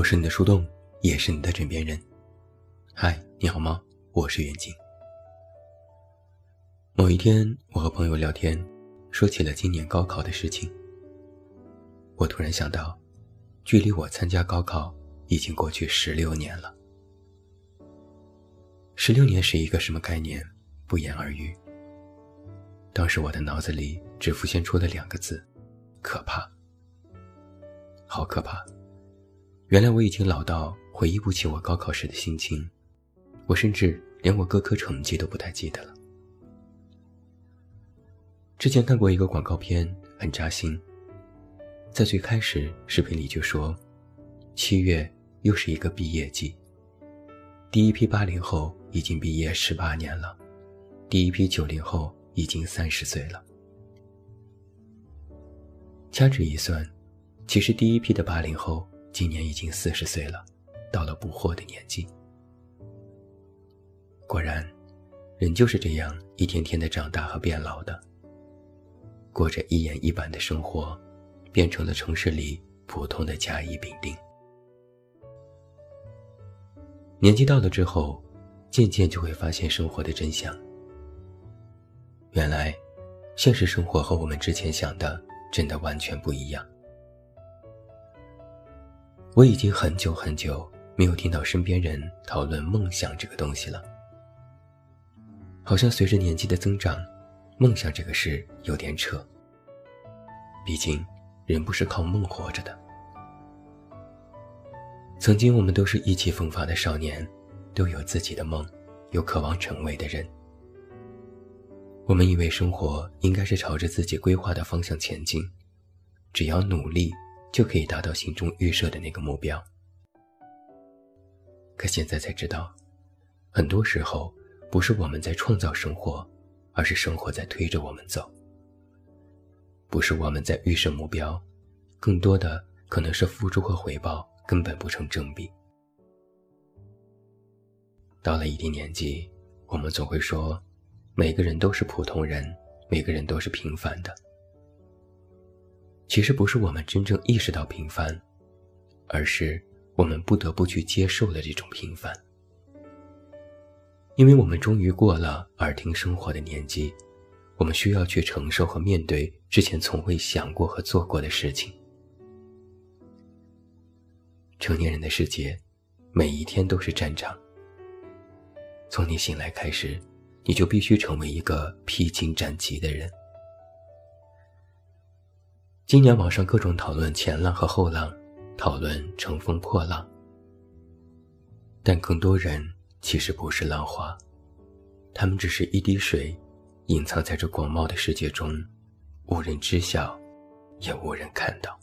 我是你的树洞，也是你的枕边人。嗨，你好吗？我是袁静。某一天，我和朋友聊天，说起了今年高考的事情。我突然想到，距离我参加高考已经过去十六年了。十六年是一个什么概念？不言而喻。当时我的脑子里只浮现出了两个字：可怕。好可怕！原来我已经老到回忆不起我高考时的心情，我甚至连我各科成绩都不太记得了。之前看过一个广告片，很扎心。在最开始，视频里就说，七月又是一个毕业季。第一批八零后已经毕业十八年了，第一批九零后已经三十岁了。掐指一算，其实第一批的八零后。今年已经四十岁了，到了不惑的年纪。果然，人就是这样一天天的长大和变老的，过着一言一板的生活，变成了城市里普通的甲乙丙丁。年纪到了之后，渐渐就会发现生活的真相。原来，现实生活和我们之前想的真的完全不一样。我已经很久很久没有听到身边人讨论梦想这个东西了。好像随着年纪的增长，梦想这个事有点扯。毕竟，人不是靠梦活着的。曾经我们都是意气风发的少年，都有自己的梦，有渴望成为的人。我们以为生活应该是朝着自己规划的方向前进，只要努力。就可以达到心中预设的那个目标。可现在才知道，很多时候不是我们在创造生活，而是生活在推着我们走。不是我们在预设目标，更多的可能是付出和回报根本不成正比。到了一定年纪，我们总会说，每个人都是普通人，每个人都是平凡的。其实不是我们真正意识到平凡，而是我们不得不去接受了这种平凡。因为我们终于过了耳听生活的年纪，我们需要去承受和面对之前从未想过和做过的事情。成年人的世界，每一天都是战场。从你醒来开始，你就必须成为一个披荆斩棘的人。今年网上各种讨论前浪和后浪，讨论乘风破浪。但更多人其实不是浪花，他们只是一滴水，隐藏在这广袤的世界中，无人知晓，也无人看到。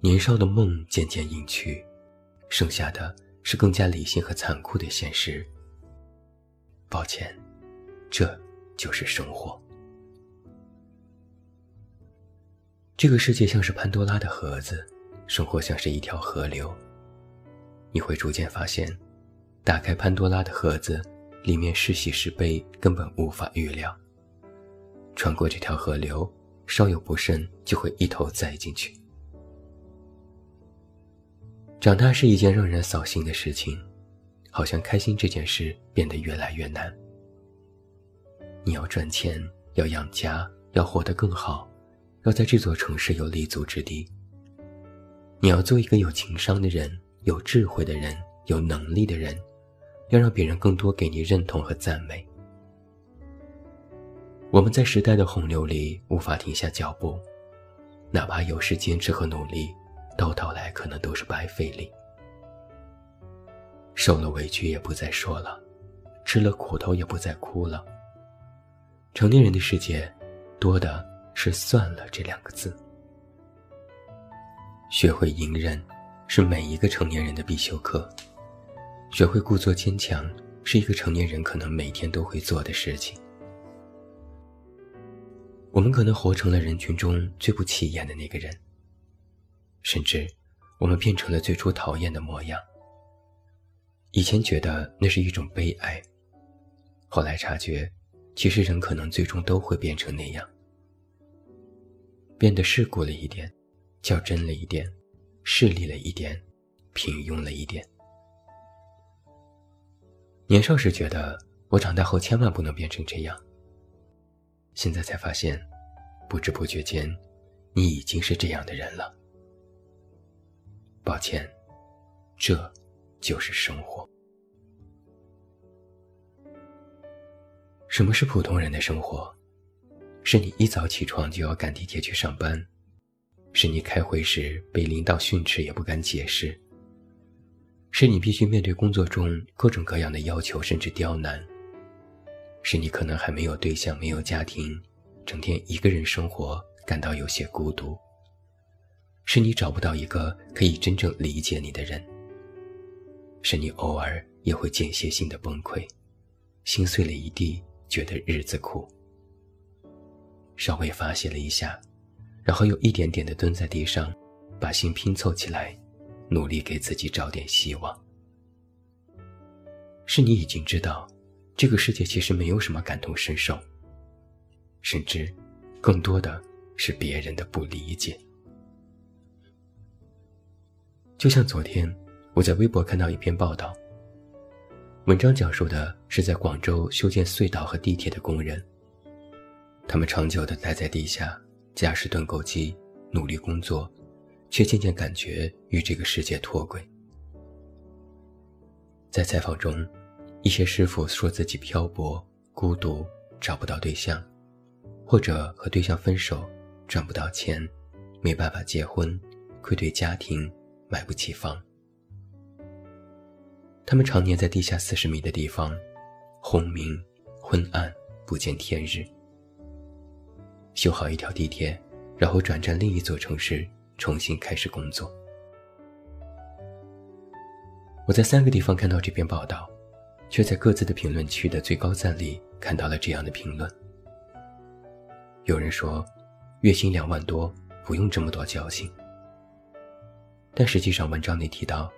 年少的梦渐渐隐去，剩下的是更加理性和残酷的现实。抱歉，这就是生活。这个世界像是潘多拉的盒子，生活像是一条河流。你会逐渐发现，打开潘多拉的盒子，里面是喜是悲，根本无法预料。穿过这条河流，稍有不慎就会一头栽进去。长大是一件让人扫兴的事情，好像开心这件事变得越来越难。你要赚钱，要养家，要活得更好。要在这座城市有立足之地。你要做一个有情商的人，有智慧的人，有能力的人，要让别人更多给你认同和赞美。我们在时代的洪流里无法停下脚步，哪怕有时坚持和努力，到头来可能都是白费力。受了委屈也不再说了，吃了苦头也不再哭了。成年人的世界，多的。是算了这两个字。学会隐忍，是每一个成年人的必修课。学会故作坚强，是一个成年人可能每天都会做的事情。我们可能活成了人群中最不起眼的那个人，甚至我们变成了最初讨厌的模样。以前觉得那是一种悲哀，后来察觉，其实人可能最终都会变成那样。变得世故了一点，较真了一点，势利了一点，平庸了一点。年少时觉得我长大后千万不能变成这样，现在才发现，不知不觉间，你已经是这样的人了。抱歉，这就是生活。什么是普通人的生活？是你一早起床就要赶地铁去上班，是你开会时被领导训斥也不敢解释，是你必须面对工作中各种各样的要求甚至刁难，是你可能还没有对象、没有家庭，整天一个人生活感到有些孤独，是你找不到一个可以真正理解你的人，是你偶尔也会间歇性的崩溃，心碎了一地。觉得日子苦，稍微发泄了一下，然后又一点点的蹲在地上，把心拼凑起来，努力给自己找点希望。是你已经知道，这个世界其实没有什么感同身受，甚至，更多的是别人的不理解。就像昨天，我在微博看到一篇报道。文章讲述的是在广州修建隧道和地铁的工人，他们长久地待在地下，驾驶盾构机，努力工作，却渐渐感觉与这个世界脱轨。在采访中，一些师傅说自己漂泊、孤独，找不到对象，或者和对象分手，赚不到钱，没办法结婚，愧对家庭，买不起房。他们常年在地下四十米的地方，轰鸣、昏暗，不见天日。修好一条地铁，然后转战另一座城市，重新开始工作。我在三个地方看到这篇报道，却在各自的评论区的最高赞里看到了这样的评论：有人说，月薪两万多，不用这么多交情。但实际上，文章里提到，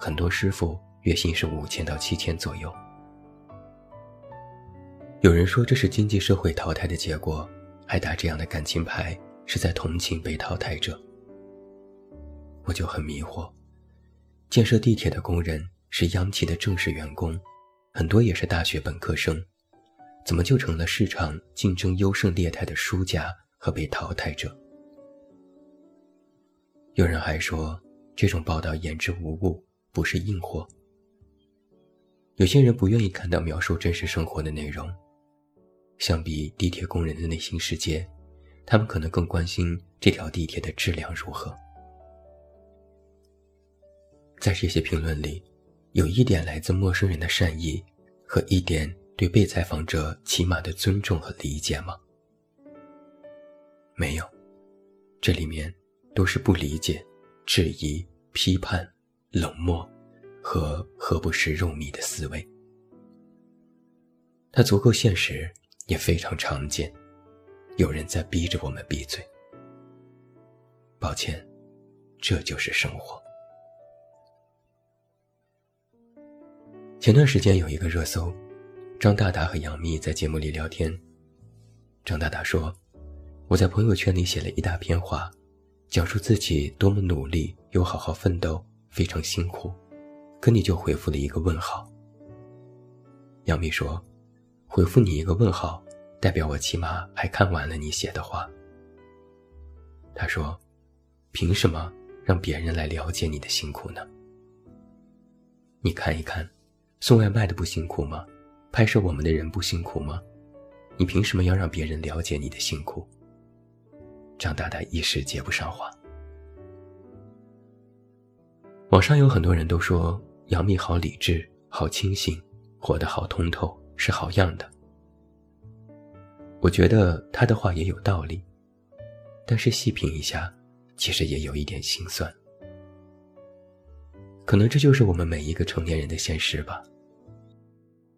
很多师傅。月薪是五千到七千左右。有人说这是经济社会淘汰的结果，还打这样的感情牌，是在同情被淘汰者。我就很迷惑，建设地铁的工人是央企的正式员工，很多也是大学本科生，怎么就成了市场竞争优胜劣汰的输家和被淘汰者？有人还说这种报道言之无物，不是硬货。有些人不愿意看到描述真实生活的内容，相比地铁工人的内心世界，他们可能更关心这条地铁的质量如何。在这些评论里，有一点来自陌生人的善意，和一点对被采访者起码的尊重和理解吗？没有，这里面都是不理解、质疑、批判、冷漠。和何不食肉糜的思维，它足够现实，也非常常见。有人在逼着我们闭嘴。抱歉，这就是生活。前段时间有一个热搜，张大大和杨幂在节目里聊天。张大大说：“我在朋友圈里写了一大篇话，讲述自己多么努力又好好奋斗，非常辛苦。”可你就回复了一个问号。杨幂说：“回复你一个问号，代表我起码还看完了你写的话。”他说：“凭什么让别人来了解你的辛苦呢？你看一看，送外卖的不辛苦吗？拍摄我们的人不辛苦吗？你凭什么要让别人了解你的辛苦？”张大大一时接不上话。网上有很多人都说。杨幂好理智，好清醒，活得好通透，是好样的。我觉得他的话也有道理，但是细品一下，其实也有一点心酸。可能这就是我们每一个成年人的现实吧。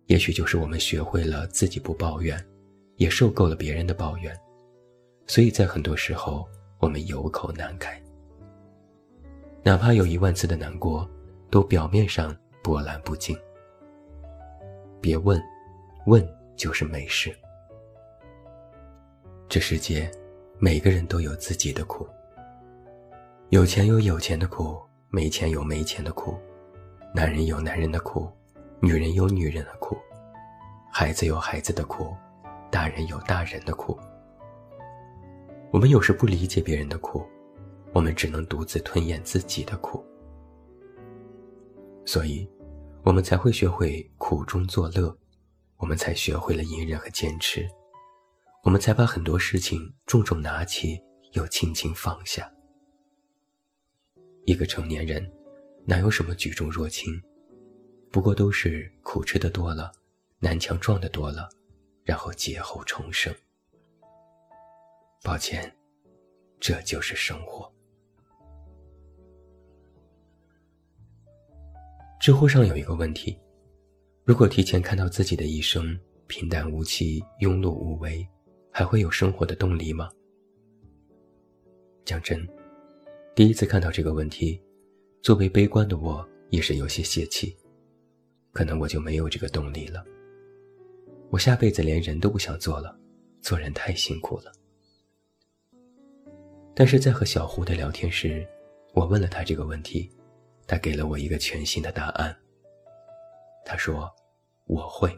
也许就是我们学会了自己不抱怨，也受够了别人的抱怨，所以在很多时候我们有口难开，哪怕有一万次的难过。都表面上波澜不惊。别问，问就是没事。这世界，每个人都有自己的苦。有钱有有钱的苦，没钱有没钱的苦，男人有男人的苦，女人有女人的苦，孩子有孩子的苦，大人有大人的苦。我们有时不理解别人的苦，我们只能独自吞咽自己的苦。所以，我们才会学会苦中作乐，我们才学会了隐忍和坚持，我们才把很多事情重重拿起，又轻轻放下。一个成年人，哪有什么举重若轻？不过都是苦吃的多了，南墙撞的多了，然后劫后重生。抱歉，这就是生活。知乎上有一个问题：如果提前看到自己的一生平淡无奇、庸碌无为，还会有生活的动力吗？讲真。第一次看到这个问题，作为悲观的我也是有些泄气。可能我就没有这个动力了。我下辈子连人都不想做了，做人太辛苦了。但是在和小胡的聊天时，我问了他这个问题，他给了我一个全新的答案。他说：“我会，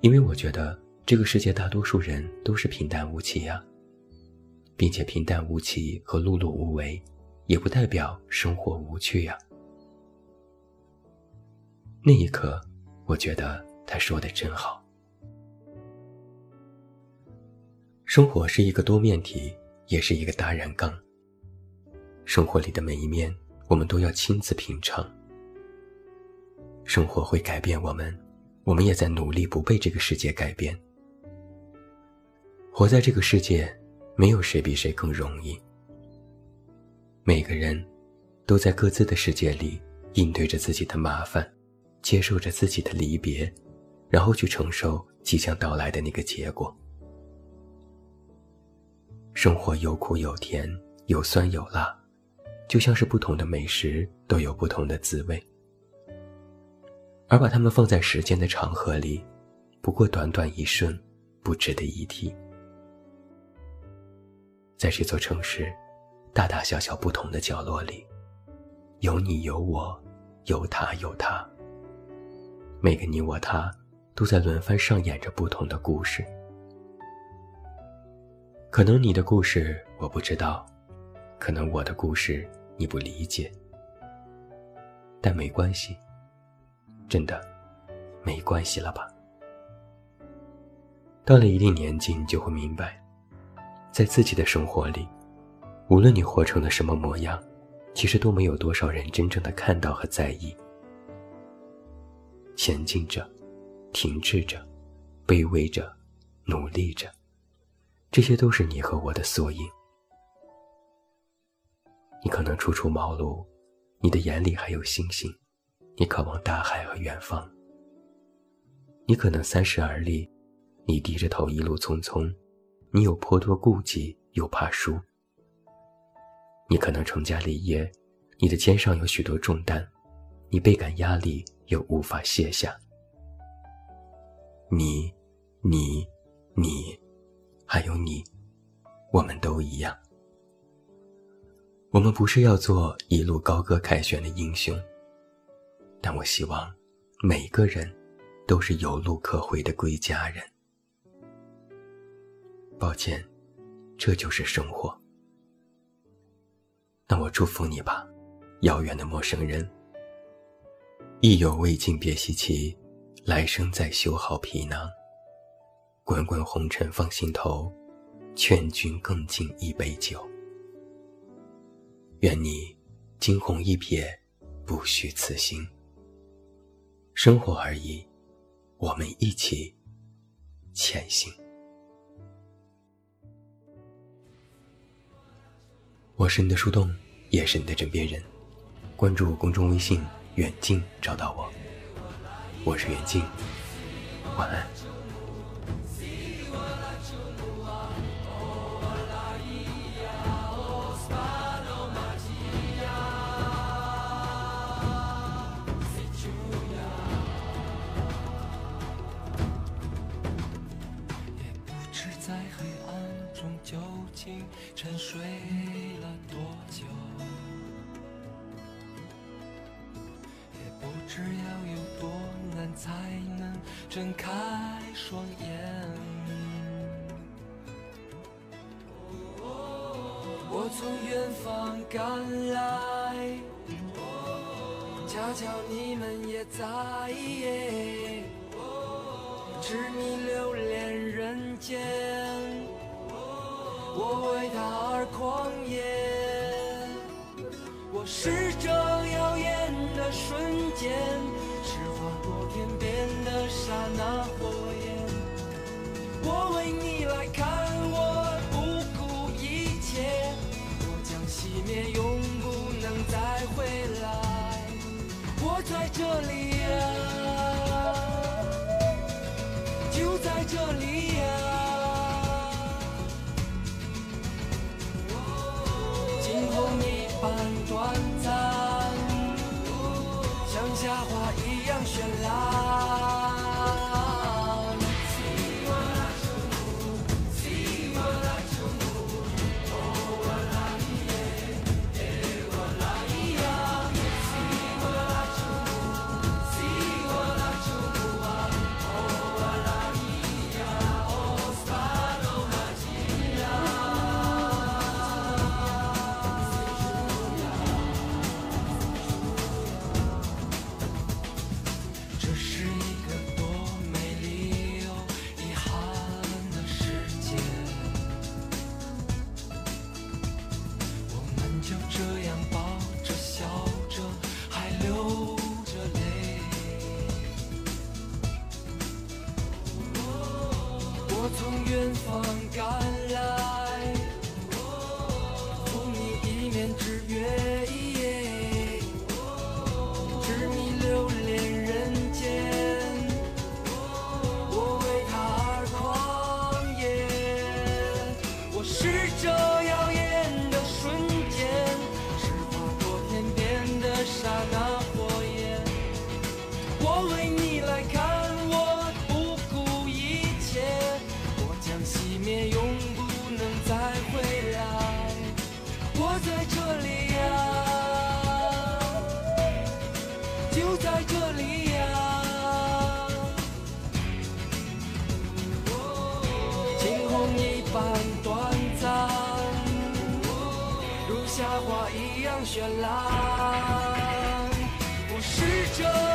因为我觉得这个世界大多数人都是平淡无奇呀。”并且平淡无奇和碌碌无为，也不代表生活无趣呀。那一刻，我觉得他说的真好。生活是一个多面体，也是一个大染缸。生活里的每一面，我们都要亲自品尝。生活会改变我们，我们也在努力不被这个世界改变。活在这个世界。没有谁比谁更容易。每个人，都在各自的世界里应对着自己的麻烦，接受着自己的离别，然后去承受即将到来的那个结果。生活有苦有甜，有酸有辣，就像是不同的美食都有不同的滋味，而把它们放在时间的长河里，不过短短一瞬，不值得一提。在这座城市，大大小小不同的角落里，有你有我，有他有他。每个你我他，都在轮番上演着不同的故事。可能你的故事我不知道，可能我的故事你不理解，但没关系，真的，没关系了吧？到了一定年纪，你就会明白。在自己的生活里，无论你活成了什么模样，其实都没有多少人真正的看到和在意。前进着，停滞着，卑微着，努力着，这些都是你和我的缩影。你可能初出茅庐，你的眼里还有星星，你渴望大海和远方。你可能三十而立，你低着头一路匆匆。你有颇多顾忌，又怕输。你可能成家立业，你的肩上有许多重担，你倍感压力，又无法卸下。你，你，你，还有你，我们都一样。我们不是要做一路高歌凯旋的英雄，但我希望每个人都是有路可回的归家人。抱歉，这就是生活。那我祝福你吧，遥远的陌生人。意犹未尽别西奇，来生再修好皮囊。滚滚红尘放心头，劝君更尽一杯酒。愿你惊鸿一瞥，不虚此行。生活而已，我们一起前行。我是你的树洞，也是你的枕边人。关注公众微信“远近”，找到我。我是远近，晚安。只要有多难才能睁开双眼。我从远方赶来，恰巧你们也在，痴迷留恋人间，我为他而狂野，我是这耀眼。瞬间是划过天边的刹那火焰。我为你来我从远方赶来，赴你一面之约。绚烂我试着